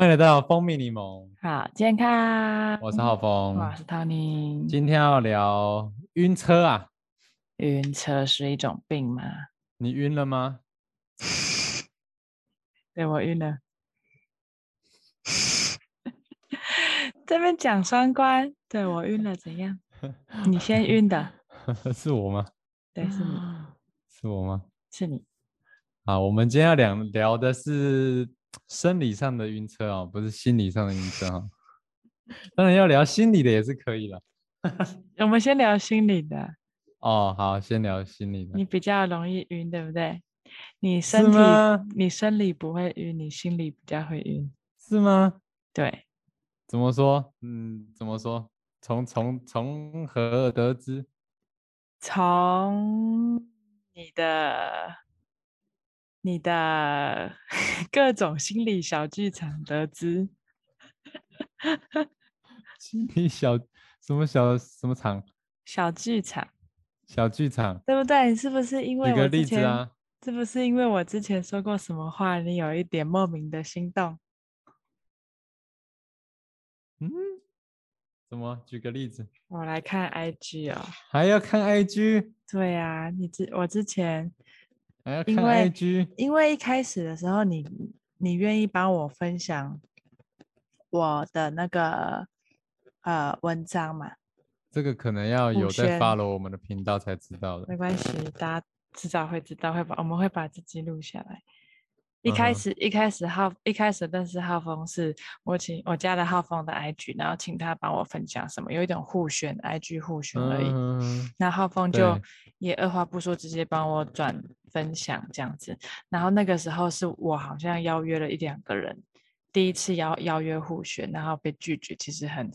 欢迎来到蜂蜜柠檬，好健康。我是浩峰。我是 Tony。今天要聊晕车啊，晕车是一种病吗？你晕了吗？对我晕了。这边讲双关，对我晕了怎样？你先晕的，是我吗？对，是你，是我吗？是你。好，我们今天要聊聊的是生理上的晕车哦，不是心理上的晕车哈。当然要聊心理的也是可以了。我们先聊心理的。哦，好，先聊心理的。你比较容易晕，对不对？你身体你生理不会晕，你心里比较会晕，是吗？对。怎么说？嗯，怎么说？从从从何而得知？从你的你的 各种心理小剧场得知。心理小什么小什么场？小剧场。小剧场，对不对？是不是因为举个例子啊？是不是因为我之前说过什么话，你有一点莫名的心动？嗯，怎么？举个例子。我来看 IG 哦。还要看 IG？对啊，你之我之前还要看 IG，因为一开始的时候，你你愿意帮我分享我的那个呃文章嘛？这个可能要有在 follow 我们的频道才知道的。没关系，大家迟早会知道，会把我们会把这记录下来。一开始一开始浩一开始认识浩峰是我请我加了浩峰的 IG，然后请他帮我分享什么，有一种互选 IG 互选而已。那浩峰就也二话不说直接帮我转分享这样子。然后那个时候是我好像邀约了一两个人，第一次邀邀约互选，然后被拒绝，其实很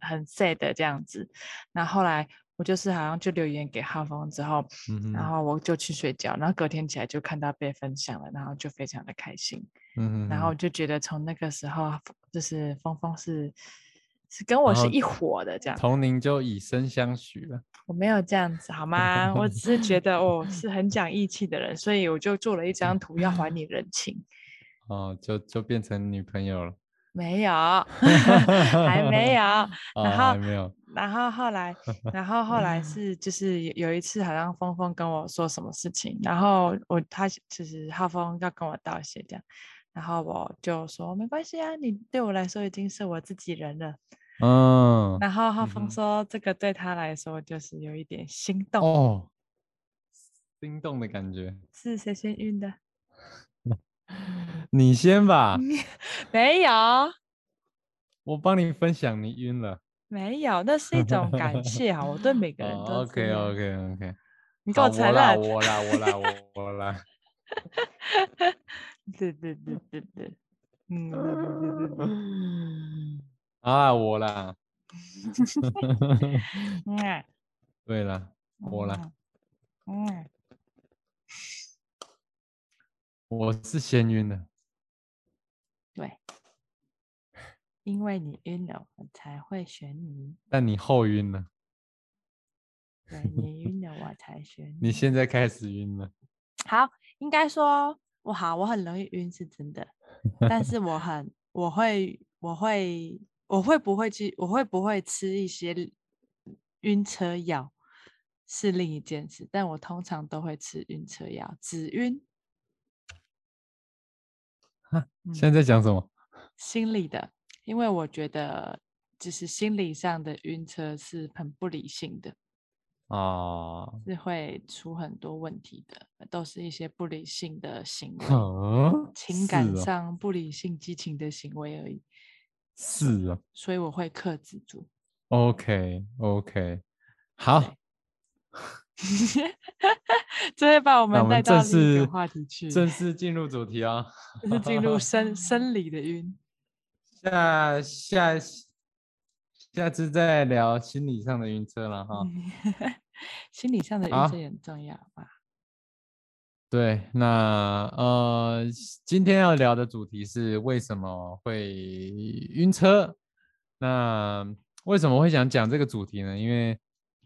很 sad 这样子。那后来。我就是好像就留言给浩峰之后，然后我就去睡觉，然后隔天起来就看到被分享了，然后就非常的开心，嗯，然后就觉得从那个时候就是峰峰是是跟我是一伙的这样，从您就以身相许了。我没有这样子好吗？我只是觉得哦是很讲义气的人，所以我就做了一张图要还你人情。哦，就就变成女朋友了。没有，还没有，然后没有，然后后来，然后后来是就是有一次，好像峰峰跟我说什么事情，然后我他就是浩峰要跟我道谢这样，然后我就说没关系啊，你对我来说已经是我自己人了，嗯，然后浩峰说这个对他来说就是有一点心动哦，心动的感觉，是谁先晕的？你先吧，没有，我帮你分享，你晕了，没有，那是一种感谢啊，我对每个人都 OK OK OK，你给我承认，我啦我啦我啦我啦，对对对对对，嗯，啊我 啦，对了我啦，嗯。我是先晕的，对，因为你晕了，我才会选你。但你后晕了，对你晕了，我才选你。你现在开始晕了。好，应该说我好，我很容易晕是真的，但是我很，我会，我会，我会不会去，我会不会吃一些晕车药是另一件事，但我通常都会吃晕车药，止晕。现在在讲什么？心理的，因为我觉得就是心理上的晕车是很不理性的啊，是会出很多问题的，都是一些不理性的行为，情感上不理性、激情的行为而已。是啊，所以我会克制住。OK，OK，好。这会把我们带到另一个话题去，正式进入主题啊，是进入生生理的晕。下下下次再聊心理上的晕车了哈。心理上的晕车也很重要吧？对，那呃，今天要聊的主题是为什么会晕车？那为什么会想讲这个主题呢？因为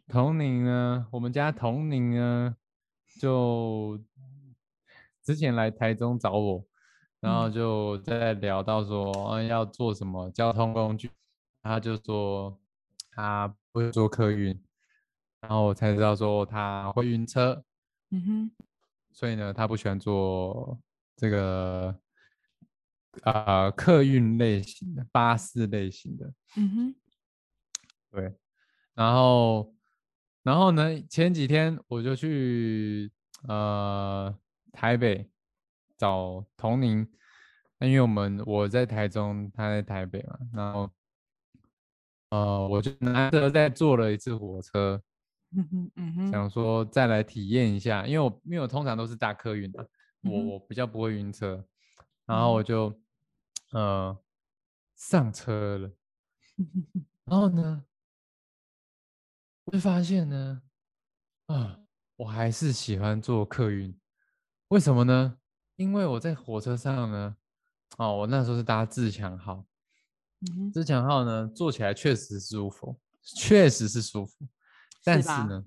童宁呢？我们家童宁呢？就之前来台中找我，然后嗯就在聊到说，嗯，要做什么交通工具，他就说他不会坐客运，然后我才知道说他会晕车，嗯哼，所以呢，他不喜欢坐这个呃客运类型的巴士类型的。嗯哼，对，然后，然后呢？前几天我就去呃台北找童宁，因为我们我在台中，他在台北嘛，然后呃我就难得再坐了一次火车，嗯哼，嗯哼，想说再来体验一下，因为我因为我通常都是搭客运的，我我比较不会晕车，然嗯后我就呃上车了，然后呢，我就发现呢，啊，我还是喜欢坐客运，为什么呢？因为我在火车上呢，哦，我那时候是搭自强号，嗯，自强号呢坐起来确实舒服，确实是舒服，但是吧呢，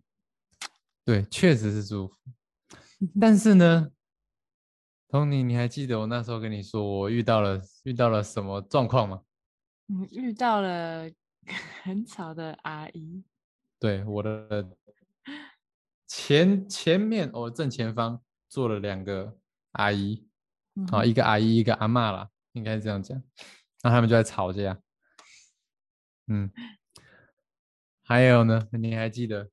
对，确实是舒服，但是呢，Tony，你还记得我那时候跟你说我遇到了遇到了什么状况吗？嗯，遇到了 很吵的阿姨，对，我的前前面我正前方坐了两个阿姨，啊，嗯一个阿姨，一个阿嬷啦，应该是这样讲。那他们就在吵架。嗯，还有呢，你还记得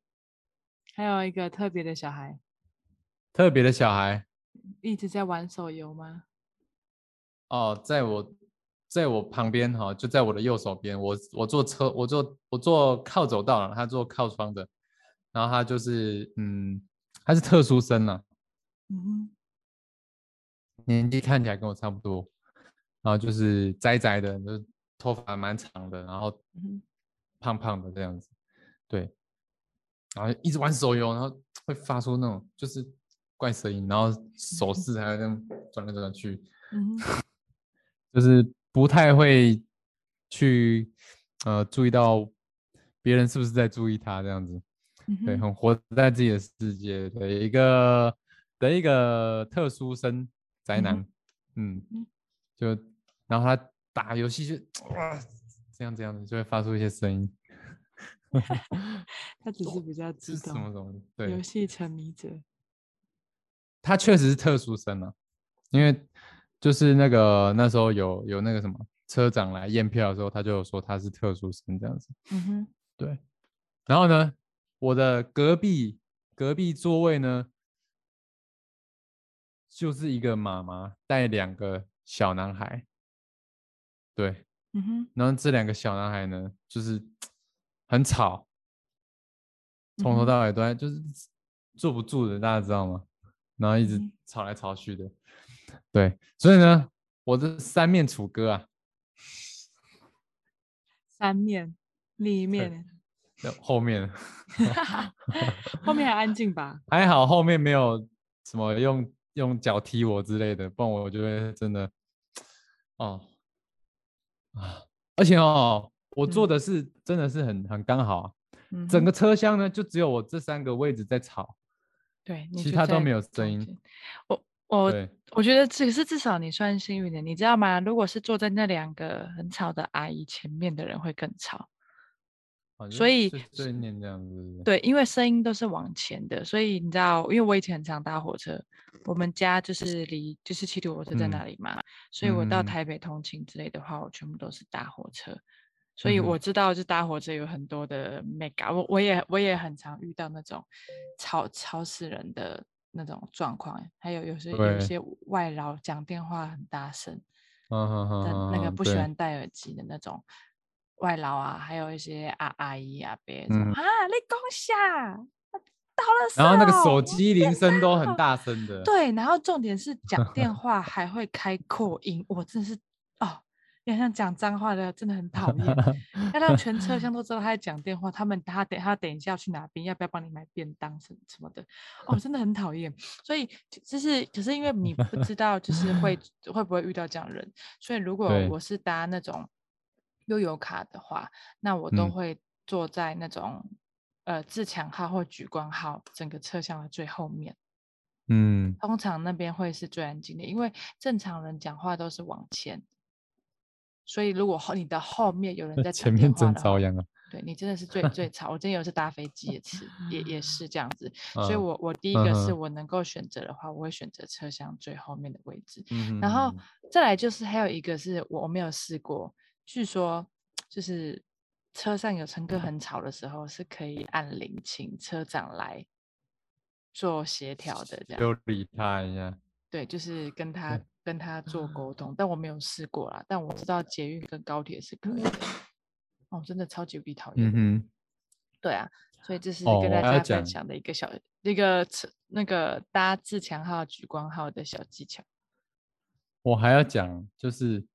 还有一个特别的小孩，特别的小孩一直在玩手游吗？哦，在我在我旁边哈、就在我的右手边。我我坐车，我坐我坐靠走道了，他坐靠窗的。然后他就是嗯，他是特殊生呐、嗯哼，年纪看起来跟我差不多，然后就是窄窄的，就是头发蛮长的，然后胖胖的这样子，对，然后一直玩手游，然后会发出那种就是怪声音，然后手势还会这样转来转去，嗯，就是不太会去呃注意到别人是不是在注意他这样子，对，很活在自己的世界。的一个的一个特殊生宅男，嗯嗯，就然后他打游戏就哇这样这样子就会发出一些声音，他只是比较这是激动，什么什么？对。游，戏沉迷者。他确实是特殊生啊，因为就是那个那时候有有那个什么车长来验票的时候，他就有说他是特殊生这样子。嗯哼，对，然后呢，我的隔壁隔壁座位呢，就是一个妈妈带两个小男孩，对，嗯哼，然后这两个小男孩呢，就是 很吵，从头到尾都在就是坐不住的，大家知道吗？然后一直嗯吵来吵去的，对，所以呢，我的三面楚歌啊，三面，另一面，那后面 后面还安静吧？还好后面没有什么用用脚踢我之类的，不然我就会真的哦啊，而且哦，我坐嗯的是、真的是很很刚好啊，嗯整个车厢呢就只有我这三个位置在吵，对，其他都没有声音。我我，我觉得只是至少你算幸运的，你知道吗？如果是坐在那两个很吵的阿姨前面的人会更吵。所以碎碎念这样子对，因为声音都是往前的，所以你知道，因为我以前很常搭火车，我们家就是离就是七里火车在那嗯里嘛，所以我到台北通勤之类的话，我全部都是搭火车，所以我知道就搭火车有很多的 mega，我我也我也很常遇到那种吵吵死人的那种状况，还有有时有一些外劳讲电话很大声，嗯那个不喜欢戴耳机的那种外劳啊，还有一些阿阿姨阿伯说、嗯啊，你讲下，到了然后那个手手机铃声都很大声的，对，然后重点是讲电 话还会开扩音，我真的是哦，要像讲脏话的真的很讨厌，要让全车厢都知道他在讲电话，他们他等他等一下要去哪边，要不要帮你买便当什么什么的，哦，真的很讨厌。所以就是可是因为你不知道就是会 会不会遇到这样的人，所以如果我是搭那种悠游卡的话，那我都嗯。会坐在那种呃自强号或莒光号整个车厢的最后面。嗯，通常那边会是最安静的，因为正常人讲话都是往前，所以如果后你的后面有人在前面真遭殃啊。对你真的是最最吵。我之前有一次搭飞机也是，也也是这样子，所以嗯我我第一个是我能够选择的话，我会选择车厢最后面的位置。嗯然后再来就是还有一个是我我没有试过，据说就是车上有乘客很吵的时候是可以按铃请车长来做协调的，这样就理他一下。对，就是跟他对跟他做沟通，但我没有试过啦，但我知道捷运跟高铁是可以的。哦，真的超级无敌讨厌。嗯哼，对啊，所以这是哦跟大家分享的一个小那个车那个搭自强号、莒光号的小技巧。我还要讲，就是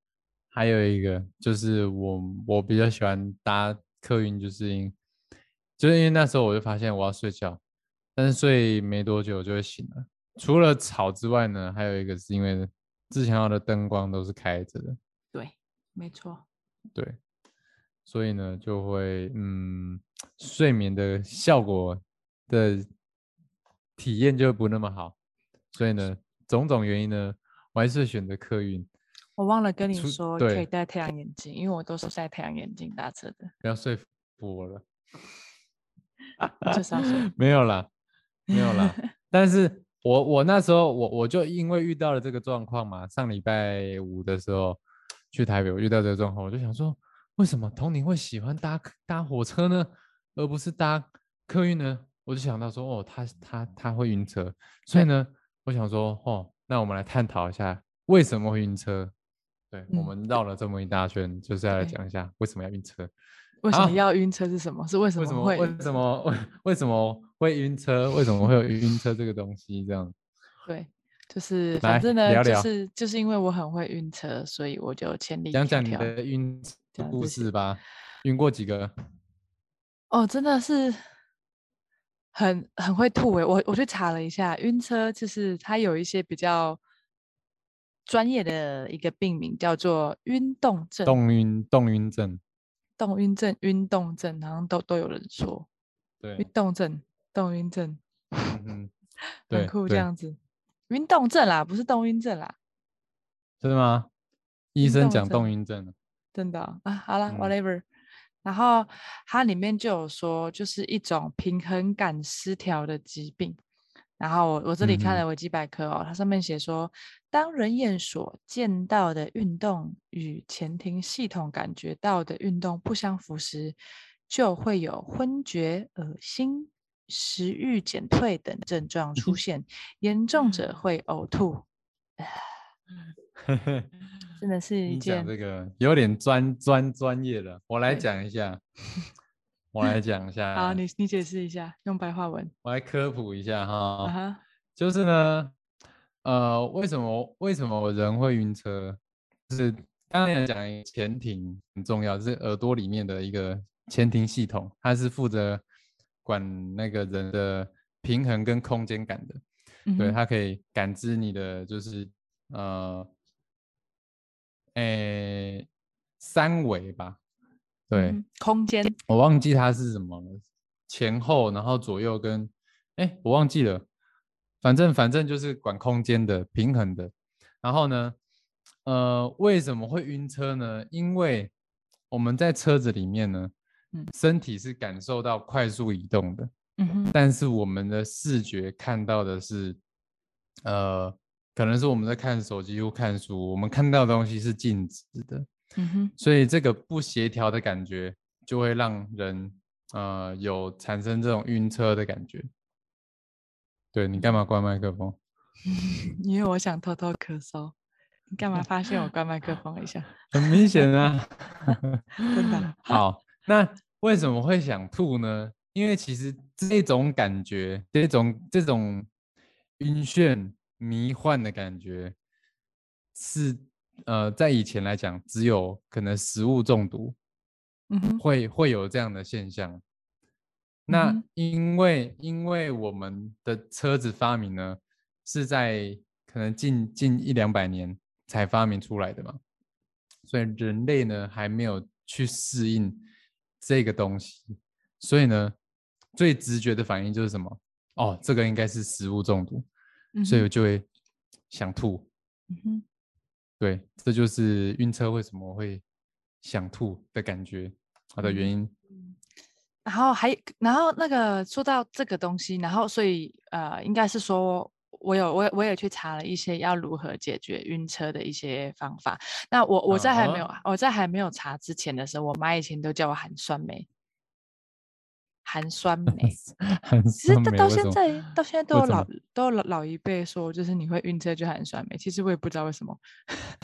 还有一个，就是我我比较喜欢搭客运，就是因就是因为那时候我就发现我要睡觉，但是睡没多久就会醒了。除了吵之外呢，还有一个是因为自强号的灯光都是开着的，对，没错。对，所以呢就会嗯，睡眠的效果的体验就不那么好，所以呢，种种原因呢，我还是选择客运。我忘了跟你出说，可以戴太阳眼镜，因为我都是戴太阳眼镜搭车的，不要说服我了，就是 没有啦，没有啦。但是我我那时候我我就因为遇到了这个状况嘛，上礼拜五的时候去台北，我遇到这个状况，我就想说，为什么童宁会喜欢搭搭火车呢，而不是搭客运呢？我就想到说，哦，他他他会晕车，所以呢，我想说，哦，那我们来探讨一下为什么会晕车。对，我嗯们绕了这么一大圈，就是要来对讲一下为什么要晕车。为什么要晕车是什么？是为什为什么会？为什么为为什么会晕车？为什么会有晕车这个东西？这样 对，就是反正呢，聊聊就是就是因为我很会晕车，所以我就千里讲迢迢。讲你的晕车故事吧。晕过几个？哦，真的是很很会吐诶，我我去查了一下，晕车就是它有一些比较专业的一个病名，叫做晕动症、动晕动晕症。动晕症、晕动症，好像都都有人说对晕，动症、动晕症，嗯，很酷这对样子。运动症啦，不是动晕症啦，真的吗？医生讲晕动晕症了。真的哦啊，好了嗯，whatever。然后它里面就有说，就是一种平衡感失调的疾病。然后我我这里看了维基百科哦，它上面写说，当人眼所见到的运动与前庭系统感觉到的运动不相符时，就会有昏厥、恶心、食欲减退等症状出现，严重者会呕吐。真的是一你讲件这个有点专专专业了，我来对讲一下。我来讲一下。好，你你解释一下，用白话文。我来科普一下啊哈。哈，就是呢，呃，为什么为什么人会晕车？就是刚刚也讲前庭很重要，就是耳朵里面的一个前庭系统，它是负责管那个人的平衡跟空间感的。对，嗯对它可以感知你的就是呃，诶三维吧。对，嗯空间，我忘记它是什么了，前后，然后左右跟，哎，我忘记了，反正反正就是管空间的平衡的。然后呢，呃，为什么会晕车呢？因为我们在车子里面呢，嗯身体是感受到快速移动的，嗯哼，但是我们的视觉看到的是，呃，可能是我们在看手机或看书，我们看到的东西是静止的。嗯哼，所以这个不协调的感觉就会让人呃有产生这种晕车的感觉。对你干嘛关麦克风？因为我想偷偷咳嗽，你干嘛发现我关麦克风一下？很明显啊。真的好，那为什么会想吐呢？因为其实这种感觉，这种这种晕眩、迷幻的感觉，是呃在以前来讲，只有可能食物中毒会会有这样的现象。那因为因为我们的车子发明呢，是在可能近近一两百年才发明出来的嘛，所以人类呢还没有去适应这个东西，所以呢最直觉的反应就是什么？哦，这个应该是食物中毒。所以我就会想吐。嗯哼，对，这就是晕车为什么会想吐的感觉，它的原因。然后还然后那个说到这个东西，然后所以呃，应该是说我有我也我也去查了一些要如何解决晕车的一些方法。那我我在还没有、啊我在还没有查之前的时候，我妈以前都叫我含酸梅，含酸 梅。很其实到到现在到现在都有老都有老老一辈说，就是你会晕车就含酸梅。其实我也不知道为什么，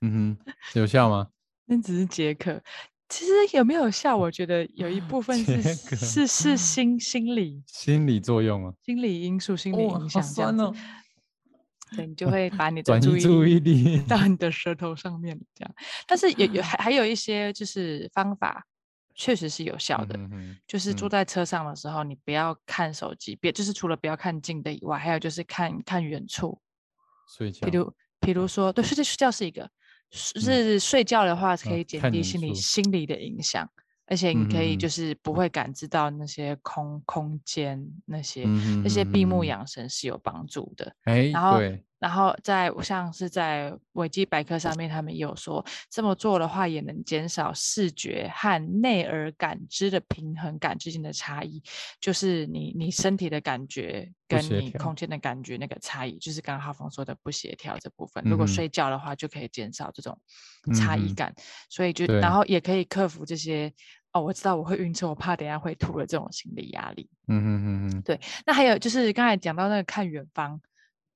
嗯哼，有效吗？那只是解渴。其实有没有效？我觉得有一部分是是是心心理心理作用啊，心理因素、心理影响这样子。对你就会把你的注意力。到你 的舌头上面，这样。但是有有还还有一些就是方法，确实是有效的。就是坐嗯在车上的时候，你不要看手机，别就是除了不要看近的以外，还有就是看看远处。睡觉比，如比如说，对，睡觉睡觉是一个，是是睡觉的话可啊以减低心理处心理的影响，而且你可以就是不会感知到那些空空间那些嗯那些闭目养神是有帮助的。哎，然后对，然后在像是在维基百科上面，他们也有说，这么做的话也能减少视觉和内耳感知的平衡感之间的差异，就是你你身体的感觉跟你空间的感觉那个差异，就是刚刚浩峰说的不协调这部分。如果睡觉的话，就可以减少这种差异感，所以就然后也可以克服这些哦，我知道我会晕车，我怕等下会吐的这种心理压力。嗯嗯嗯嗯，对，那还有就是刚才讲到那个看远方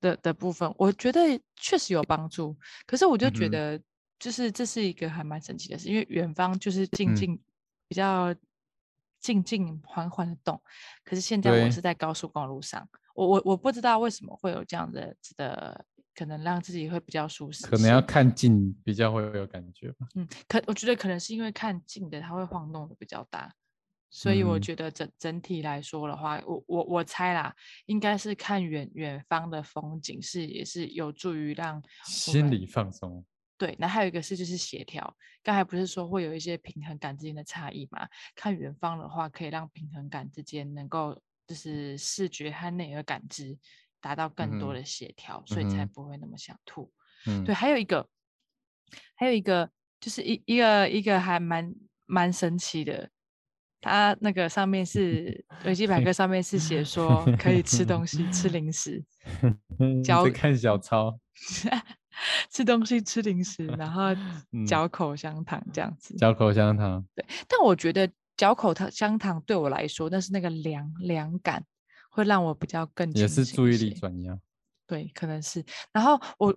的的部分，我觉得确实有帮助。可是我就觉得，就是这是一个还蛮神奇的事，因为远方就是静嗯静、比较静静缓缓的动。可是现在我是在高速公路上，我我我不知道为什么会有这样的的，可能让自己会比较舒适。可能要看近比较会有感觉吧。嗯，可我觉得可能是因为看近的，它会晃动的比较大，所以我嗯觉得整整体来说的话，我我我猜啦，应该是看远远方的风景是也是有助于让心理放松，对。那还有一个是就是协调，刚才不是说会有一些平衡感之间的差异嘛？看远方的话，可以让平衡感之间能够就是视觉和内耳感知达到更多的协调，所以才不会那么想吐。嗯，对，还有一个，还有一个就是一一个一个还蛮蛮神奇的，它那个上面是维基百科上面是写说可以吃东西、吃零食、你嚼看小抄，吃东西、吃零食，然后 嗯嚼口香糖这样子。嚼口香糖，对但我觉得嚼口糖香糖对我来说，那是那个凉凉感，会让我比较更也是注意力转移啊。对，可能是。然后我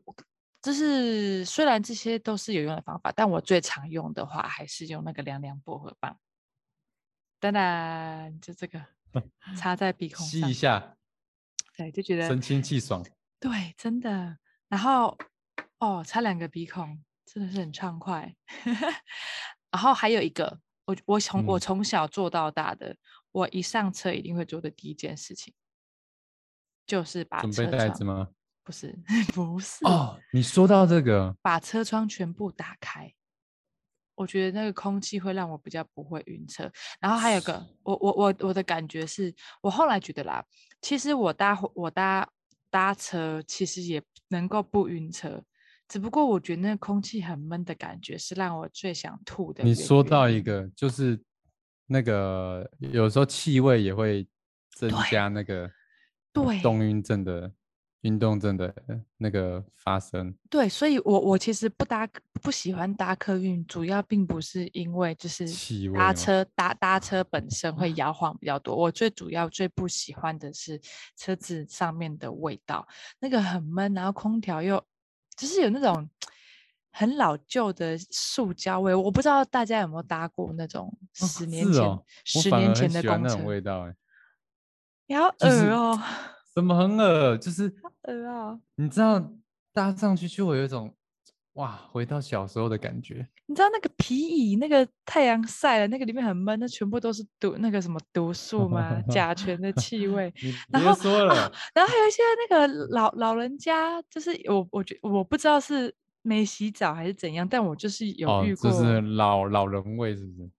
就是虽然这些都是有用的方法，但我最常用的话还是用那个凉凉薄荷棒。当然，就这个插在鼻孔吸一，下，对，就觉得神清气爽。对，真的。然后哦，插两个鼻孔真的是很畅快。然后还有一个，我我从我嗯从小做到大的，我一上车一定会做的第一件事情，就是把准备袋子？吗？不是，不是哦，你说到这个，把车窗全部打开，我觉得那个空气会让我比较不会晕车。然后还有个，我我我我的感觉是，我后来觉得啦，其实我搭我搭搭车其实也能够不晕车，只不过我觉得那个空气很闷的感觉是让我最想吐的你原说到，一个，就是那个有时候气味也会增加那个对。动晕症的运动症的那个发生。对，所以我我其实不搭不喜欢搭客运，主要并不是因为就是搭车搭搭？车本身会摇晃比较多，我最主要最不喜欢的是车子上面的味道，那个很闷，然后空调又就是有那种很老旧的塑胶味，我不知道大家有没有搭过那种哦十年前、十年前的公很喜欢那种，味道，哎，你好就是恶哦，怎么很恶？就是恶啊。你知道搭上去就会有一种哇，回到小时候的感觉。你知道那个皮椅，那个太阳晒了，那个里面很闷，那全部都是毒那个什么毒素吗？甲醛的气 味。然后别说啊了，然后还有一些那个老老人家，就是我我觉我不知道是没洗澡还是怎样，但我就是有哦遇，过。就是老老人味，是不是？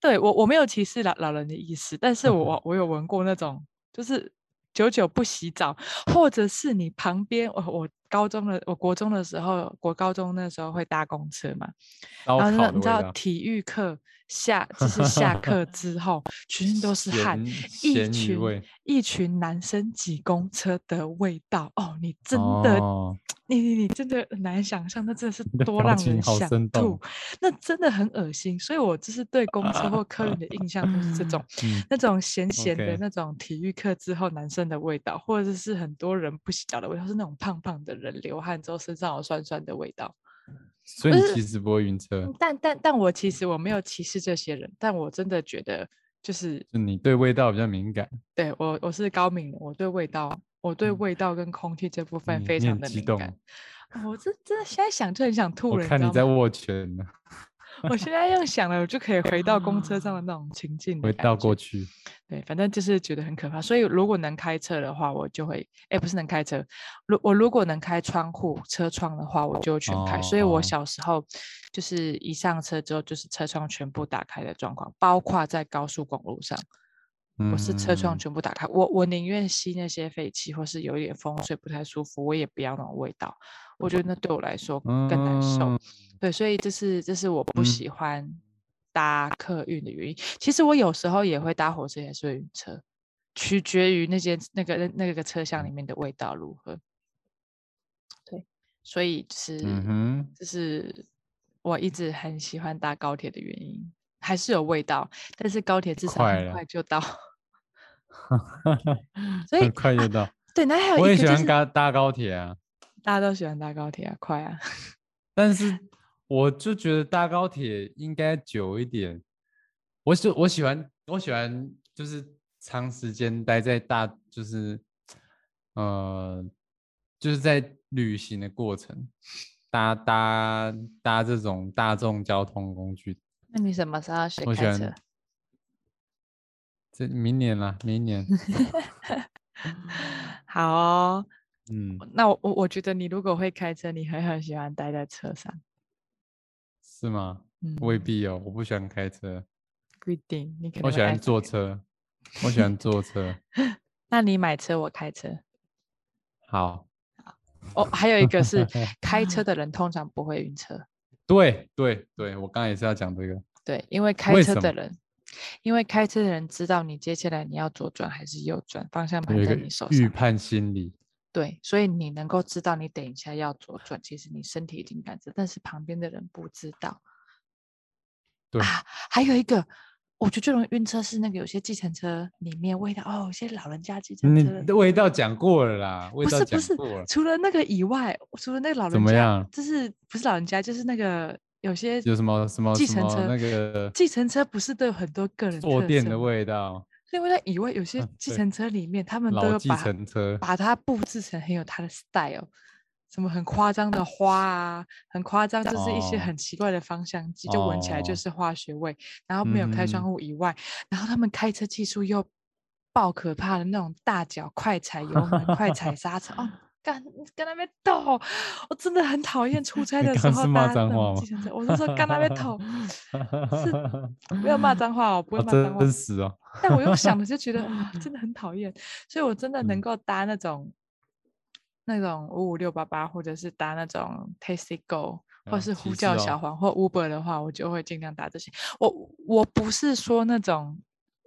对我我没有歧视老老人的意思，但是我我 我有闻过那种，就是久久不洗澡，或者是你旁边，我我高中的我国中的时候，国高中那时候会搭公车嘛，然后你知道。体育课下就是下课之后，全身都是汗，一群一群男生挤公车的味道哦，你真的。你你你真的很难想象，那真的是多让人想吐，那真的很恶心。所以我就是对公车或客运的印象都是这种，那种咸咸的那种体育课之后男生的味道，或者是很多人不洗澡的味道，是那种胖胖的人流汗之后身上有酸酸的味道。所以你其实不会晕车，但但但我其实我没有歧视这些人，但我真的觉得就是就你对味道比较敏感。对我我是高敏，我对味道。我对味道跟空气这部分非常的敏感，我这真的现在想就很想吐了。我看你在握拳呢。我现在用想了，我就可以回到公车上的那种情境，回到过去。对，反正就是觉得很可怕。所以如果能开车的话，我就会，哎，不是能开车，如我如果能开窗户车窗的话，我就全开。所以我小时候就是一上车之后，就是车窗全部打开的状况，包括在高速公路上。我是车窗全部打开，我我宁愿吸那些废气，或是有一点风吹不太舒服，我也不要那种味道。我觉得那对我来说更难受。对，所以这是这是我不喜欢搭客运的原因。其实我有时候也会搭火车，也是晕车，取决于那间那个那那个车厢里面的味道如何。对，所以是嗯这是我一直很喜欢搭高铁的原因，还是有味道，但是高铁至少很快就到。所以很快就到。对，那还有我也喜欢搭搭高铁啊。大家都喜欢搭高铁啊，快啊。但是我就觉得搭高铁应该久一点。我喜我喜欢我喜欢就是长时间待在大就是呃就是在旅行的过程搭搭搭这种大众交通工具。那你什么时候学开车？这明年了，明年。好哦，嗯，那我我我觉得你如果会开车，你很很喜欢待在车上，是吗？嗯，未必哦，我不喜欢开车。不一定，你可能我喜欢坐车，我喜欢坐车。那你买车，我开车。好。好。哦，还有一个是 开车的人通常不会晕车。对对对，我刚刚也是要讲这个。对，因为开车的人。因为开车的人知道你接下来你要左转还是右转，方向盘在你手上。预判心理。对，所以你能够知道你等一下要左转，其实你身体已经感知，但是旁边的人不知道。对啊，还有一个，我觉得最容易晕车是那个有些计程车里面味道哦，有些老人家计程车的味道讲过了啦，不是不是，除了那个以外，除了那个老人家，怎么样？就是不是老人家，就是那个。有些有什么什么计程车那个计程车不是都有很多个人坐垫的味道？另外以外，有些计程车里面他们都计程车把它布置成很有它的 style，什么很夸张的花啊，很夸张，就是一些很奇怪的方向机，就闻起来就是化学味。然后没有开窗户以外，然后他们开车技术又爆可怕的那种大脚快踩油门、快 踩刹车哦。干跟那边斗，我真的很讨厌出差的时候搭那种计程车。我是说干那边 抖，是不要骂脏话哦，不会骂脏话。真实哦。但我又想着 就觉得真的很讨厌，所以我真的能够搭那种那种五五六八八，或者是搭那种 Tasty Go，或是呼叫小黄或 Uber 的话，我就会尽量搭这些。我我不是说那种。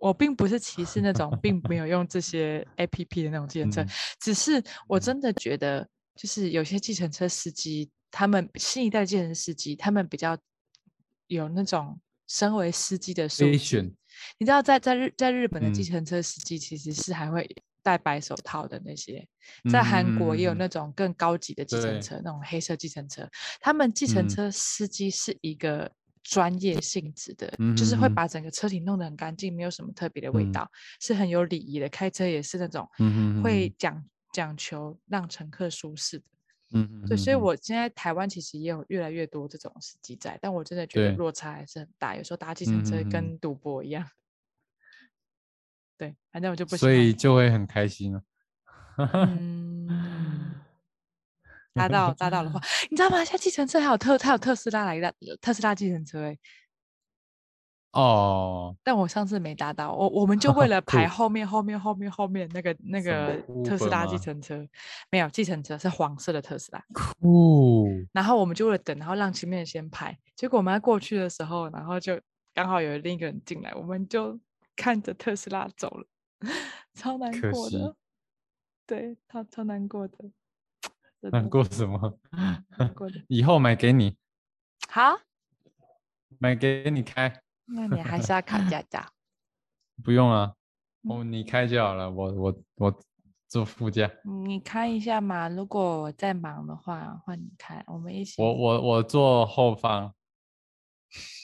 我并不是歧视那种 并没有用这些 A P P 的那种计程车，只是我真的觉得，就是有些计程车司机，他们新一代计程车司机，他们比较有那种身为司机的素质。你知道，在在日在日本的计程车司机其实是还会戴白手套的那些，在韩国也有那。种更高级的计程车，那种黑色计程车，他们计程车司机是一个。专业性质的，就是会把整个车体弄得很干净，没有什么特别的味道，是很有礼仪的。开车也是那种会讲讲求让乘客舒适的。嗯，对，所以我现在台湾其实也有越来越多这种司机在，但我真的觉得落差还是很大。有时候搭计程车跟赌博一样。对，反正我就不。所以就会很开心了。搭到搭到的话，你知道吗？现在计程车还有特，还有特斯拉来的特斯拉计程车，哎，哦，但我上次没搭到，我我们就为了排后面后面后面后面那个那个特斯拉计程车，没有计程车是黄色的特斯拉，酷，然后我们就为了等，然后让前面的先排，结果我们要过去的时候，然后就刚好有另一个人进来，我们就看着特斯拉走了，超难过的，对，超超难过的，真难过什么？难过的。以后买给你，好，买给你开，那你还是要考驾照。不用啊，嗯哦，你开就好了，我我我坐副驾。你开一下嘛，如果我在忙的话，换你开，我们一起。我我我坐后方，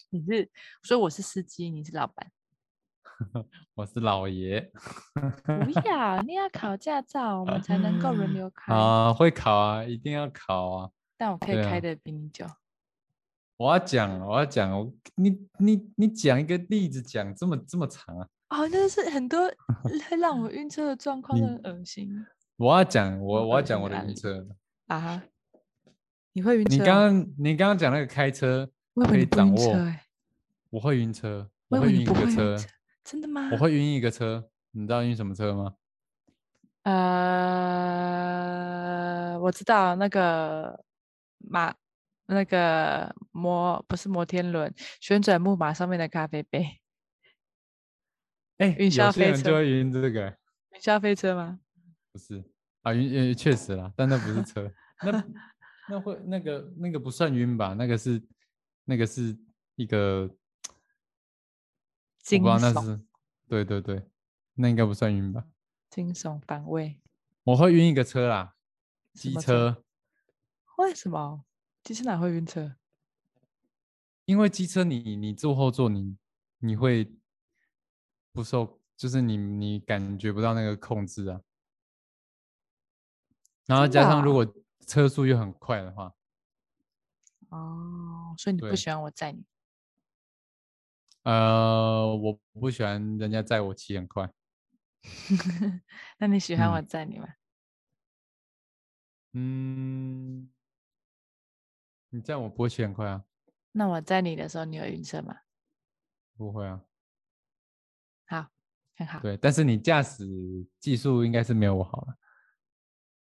你是，所以我是司机，你是老板。我是老爷不要，你要考驾照，我们才能够轮流 开。啊，会考啊，一定要考啊！但我可以开的比你久。我要讲，我要讲，我你你你讲一个例子，讲这么这么长啊！哦，那是很多 会让我晕车的状况，很恶心我要讲，我我要恶讲我的晕车。啊！你会晕车哦？你刚刚你刚刚讲那个开车可以掌握，哎，我会晕车，我会晕车，真的吗？我会晕一个车，你知道晕什么车吗？呃，我知道那个马，那个摩不是摩天轮，旋转木马上面的咖啡杯，哎，云霄飞车人就会晕这个，云霄飞车吗？不是啊，晕呃确实啦，但那不是车，那那会那个那个不算晕吧？那个是那个是一个，不知道那悚，是，对对对，那应该不算晕吧？惊悚反胃。我会晕一个车啦，机么车车，为什么？机车哪会晕车？因为机车你你坐后座你你会不受，就是你你感觉不到那个控制啊。然后真的啊加上如果车速又很快的话，哦，所以你不对喜欢我载你？呃，我不喜欢人家载我骑很快，那你喜欢我嗯载你吗？嗯，你载我不会骑很快啊？那我载你的时候，你有晕车吗？不会啊，好，很好。对，但是你驾驶技术应该是没有我好了，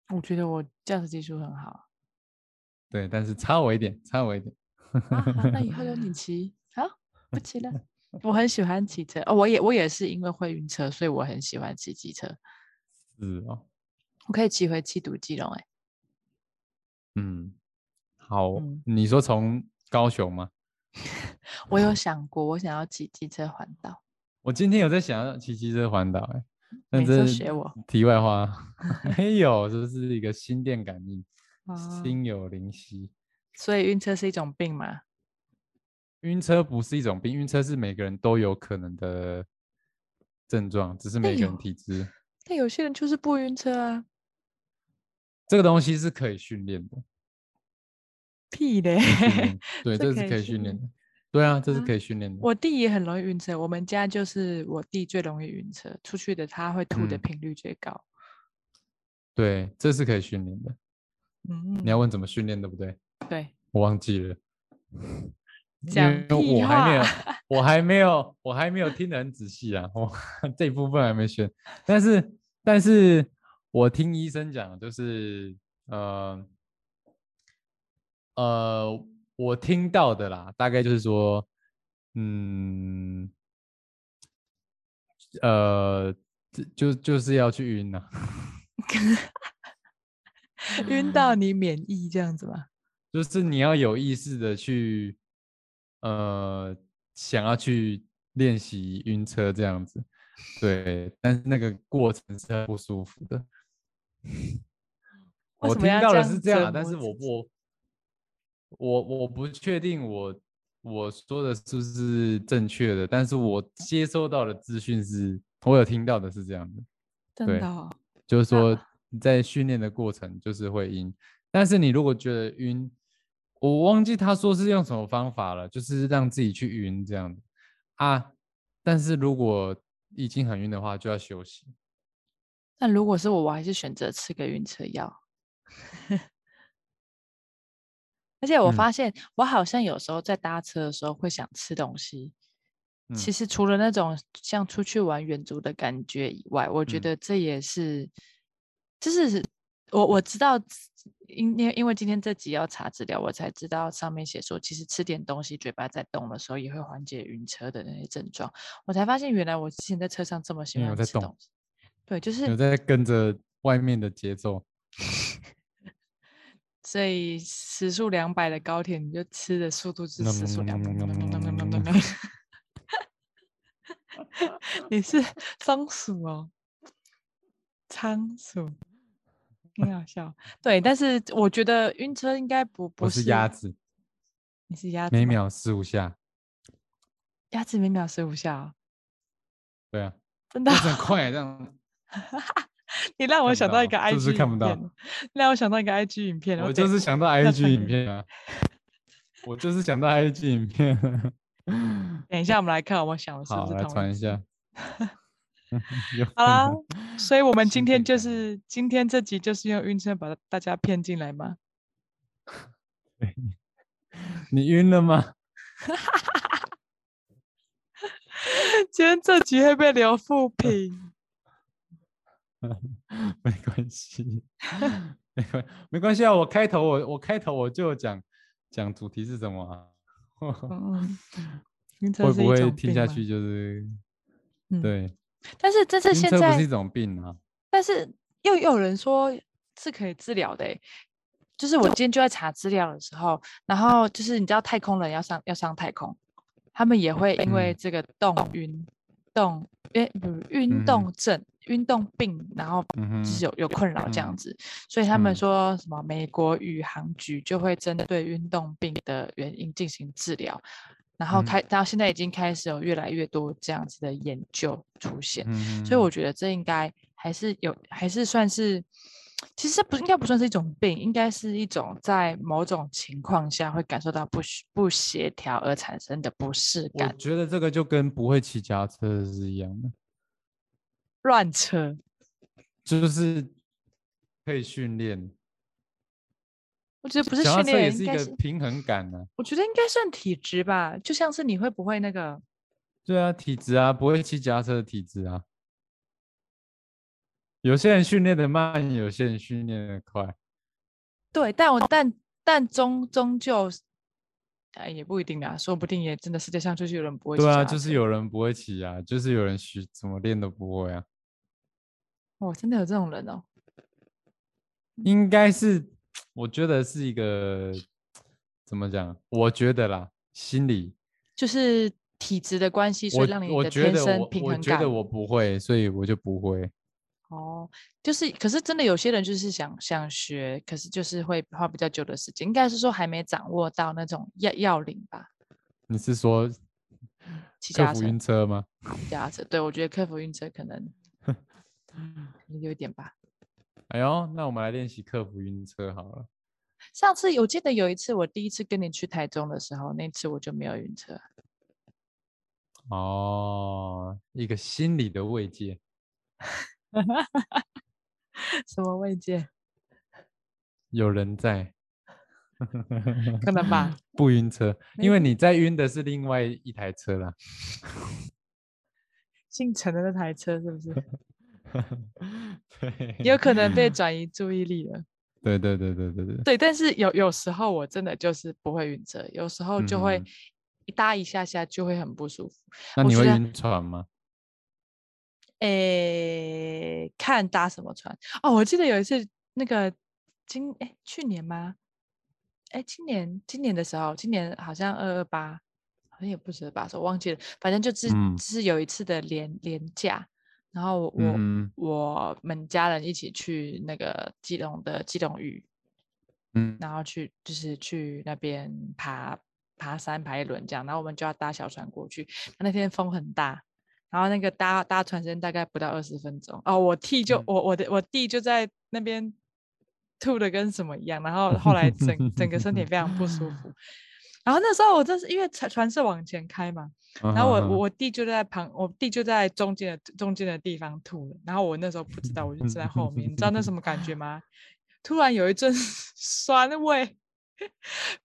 我觉得我驾驶技术很好。对，但是差我一点，差我一点。啊，那以后 有你骑。好，不骑了。我很喜欢骑车，哦，我也我也是因为会晕车，所以我很喜欢骑机车。是哦，我可以骑回七堵基隆，哎，嗯，好，嗯你说从高雄吗？我有 想过，我想要骑机车环岛。我今天有在想要骑机车环岛，哎，但每次都这学我题外话，没有，这是一个心电感应，哦心有灵犀。所以晕车是一种病吗？晕车不是一种病，晕车是每个人都有可能的症状，只是每个人有体质。但有些人就是不晕车啊，这个东西是可以训练的，屁嘞！对，这是可以以训练的。对啊，这是啊可以训练的。我弟也很容易晕车，我们家就是我弟最容易晕车，出去的他会吐的嗯频率最高。对，这是可以训练的。嗯，你要问怎么训练，对不对？对，我忘记了，因讲为屁我还没有，我还没有，我还没有听得很仔细啊，我这一部分还没选。但是，但是我听医生讲，就是呃呃，我听到的啦，大概就是说，嗯，呃，这就就是要去晕呐、晕到你免疫这样子吧？就是你要有意识的去，呃，想要去练习晕车这样子，对，但是那个过程是很不舒服的。我听到的是这样啊，但是我不我我不确定我我说的是不是正确的，但是我接收到的资讯是，我有听到的是这样的。对真的哦，就是说你在训练的过程就是会晕，但是你如果觉得晕，我忘记他说是用什么方法了，就是让自己去晕这样子啊。但是如果已经很晕的话，就要休息。但如果是我，我还是选择吃个晕车药。而且我嗯发现，我好像有时候在搭车的时候会想吃东西，其嗯实除了那种像出去玩远足的感觉以外，我觉嗯得这也是，就是我我知道，因因为因为今天这集要查资料，我才知道上面写说，其实吃点东西，嘴巴在动的时候也会缓解晕车的那些症状。我才发现，原来我之前在车上这么喜欢吃东西。对，就是有在跟着外面的节奏。所以时速两百的高铁，你就吃的速度是嗯时速两你是松鼠哦，仓鼠，很好笑。对，但是我觉得晕车应该不不我是鸭，子，你是鸭子，每秒十五下。鸭子每秒十五下、哦，对啊，真的很快这样。你让我想到一个 IG 是看不到，让我想到一个 IG 影片，我就是想到 IG 影片啊，我就是想到 IG 影片。等一下我们来看，我想的是不好，来传一下。有好啦，所以我们今天就是今天这集就是用晕车把大家骗进来吗？你晕了吗？今天这集会被留负评。没关系，没关没关系啊。我开头我我开头我就讲讲主题是什么啊？嗯，会不会听下去就是嗯对？但是这是晕现在车不是一，种病啊。但是又又有人说是可以治疗的欸、就是我今天就在查资料的时候，然后就是你知道太空人要上要上太空，他们也会因为嗯。这个动晕动诶不是运嗯。动症、运动病，然后就是有有困扰这样嗯。子，所以他们嗯。说什么美国宇航局就会针对运动病的原因进行治疗，然后嗯开到现在已经开始有越来越多这样子的研究出现，嗯所以我觉得这应该还是有，还是算是，其实这不应该不算是一种病，应该是一种在某种情况下会感受到不不协调而产生的不适感我感，觉得这个就跟不会骑脚踏车是一样的，乱车。就是可以训练。我觉得不是训练，也是一个平衡感呢、我觉得应该算体质吧，就像是你会不会那个。对啊，体质啊，不会骑脚踏车的体质啊。有些人训练的慢，有些人训练的快。对，但我但但终终究，哎，也不一定啊，说不定也真的世界上就是有人不会骑对啊，就是有人不会骑啊，就是有人学怎么练都不会啊。哦，真的有这种人哦。应该是，我觉得是一个怎么讲？我觉得啦，心理，就是体质的关系，所以让你天生得我平衡感。我觉得我不会，所以我就不会。哦，就是，可是真的有些人就是想想学，可是就是会花比较久的时间，应该是说还没掌握到那种要要领吧。你是说克服晕，车吗？骑脚踏车，对我觉得克服晕车可能 可能有一点吧。哎呦，那我们来练习克服晕车好了。上次我记得有一次，我第一次跟你去台中的时候，那次我就没有晕车。哦，一个心理的慰藉。什么慰藉？有人在，可能吧。不晕车，因为你在晕的是另外一台车啦。姓陈的那台车是不是？对，有可能被 转移注意力了。对对对对对对，对，但是有有时候我真的就是不会晕车，有时候就会嗯一搭一下下就会很不舒服。那你会晕船吗？诶，看搭什么船哦。我记得有一次，那个今诶去年吗？诶，今年今年的时候，今年好像二二八，好像也不是二八，我忘记了。反正就只嗯只是有一次的连连假，然后我我、嗯我们家人一起去那个基隆的基隆屿，嗯然后去就是去那边爬爬山爬一轮这样，然后我们就要搭小船过去。那天风很大，然后那个搭搭船时间大概不到二十分钟哦，我弟就、嗯我我的我弟就在那边吐的跟什么一样，然后 后来整整个身体非常不舒服。然后那时候我真是因为船船是往前开嘛，嗯然后我我我弟就在旁，我弟就在中间的中间的地方吐了，然后我那时候不知道，我就站在后面，你知道那什么感觉吗？突然有一阵 酸味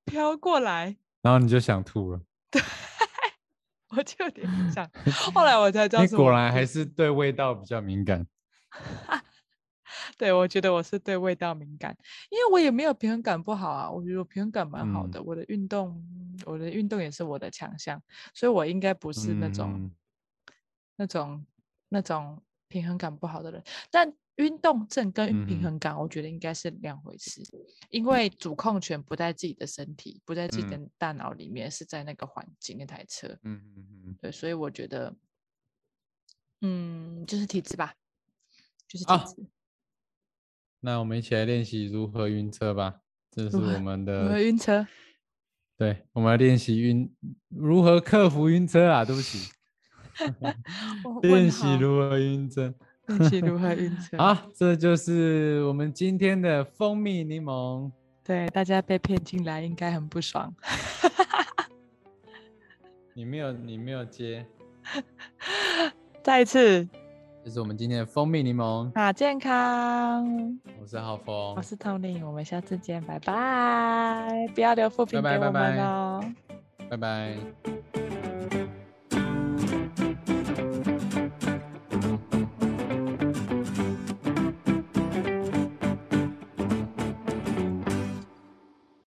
飘过来，然后你就想吐了。对我就有点想。后来我才知道你果然还是对味道比较敏感。对，我觉得我是对味道敏感，因为我也没有平衡感不好啊，我觉得我平衡感蛮好嗯的。我的运动，我的运动也是我的强项，所以我应该不是那种、嗯那种那种平衡感不好的人。但运动症跟平衡感，我觉得应该是两回事，因为主控权不在自己的身体，不在自己的大脑里面，是在那个环境那台车。嗯嗯嗯对，所以我觉得，嗯，就是体质吧，就是体啊质。那我们一起来练习如何晕车吧。这是我们的如何的，晕车？对，我们来练习晕，如何克服晕车啊？对不起，我练习如何晕车。练习如何晕 车？好，这就是我们今天的蜂蜜柠檬。对，大家被骗进来应该很不爽。你没有，你没有接，再一次，这是我们今天的蜂蜜柠檬。好健康，我是浩峰我，是 Tony，我们下次见，拜拜！不要留负评拜给我们拜拜拜哦。拜拜。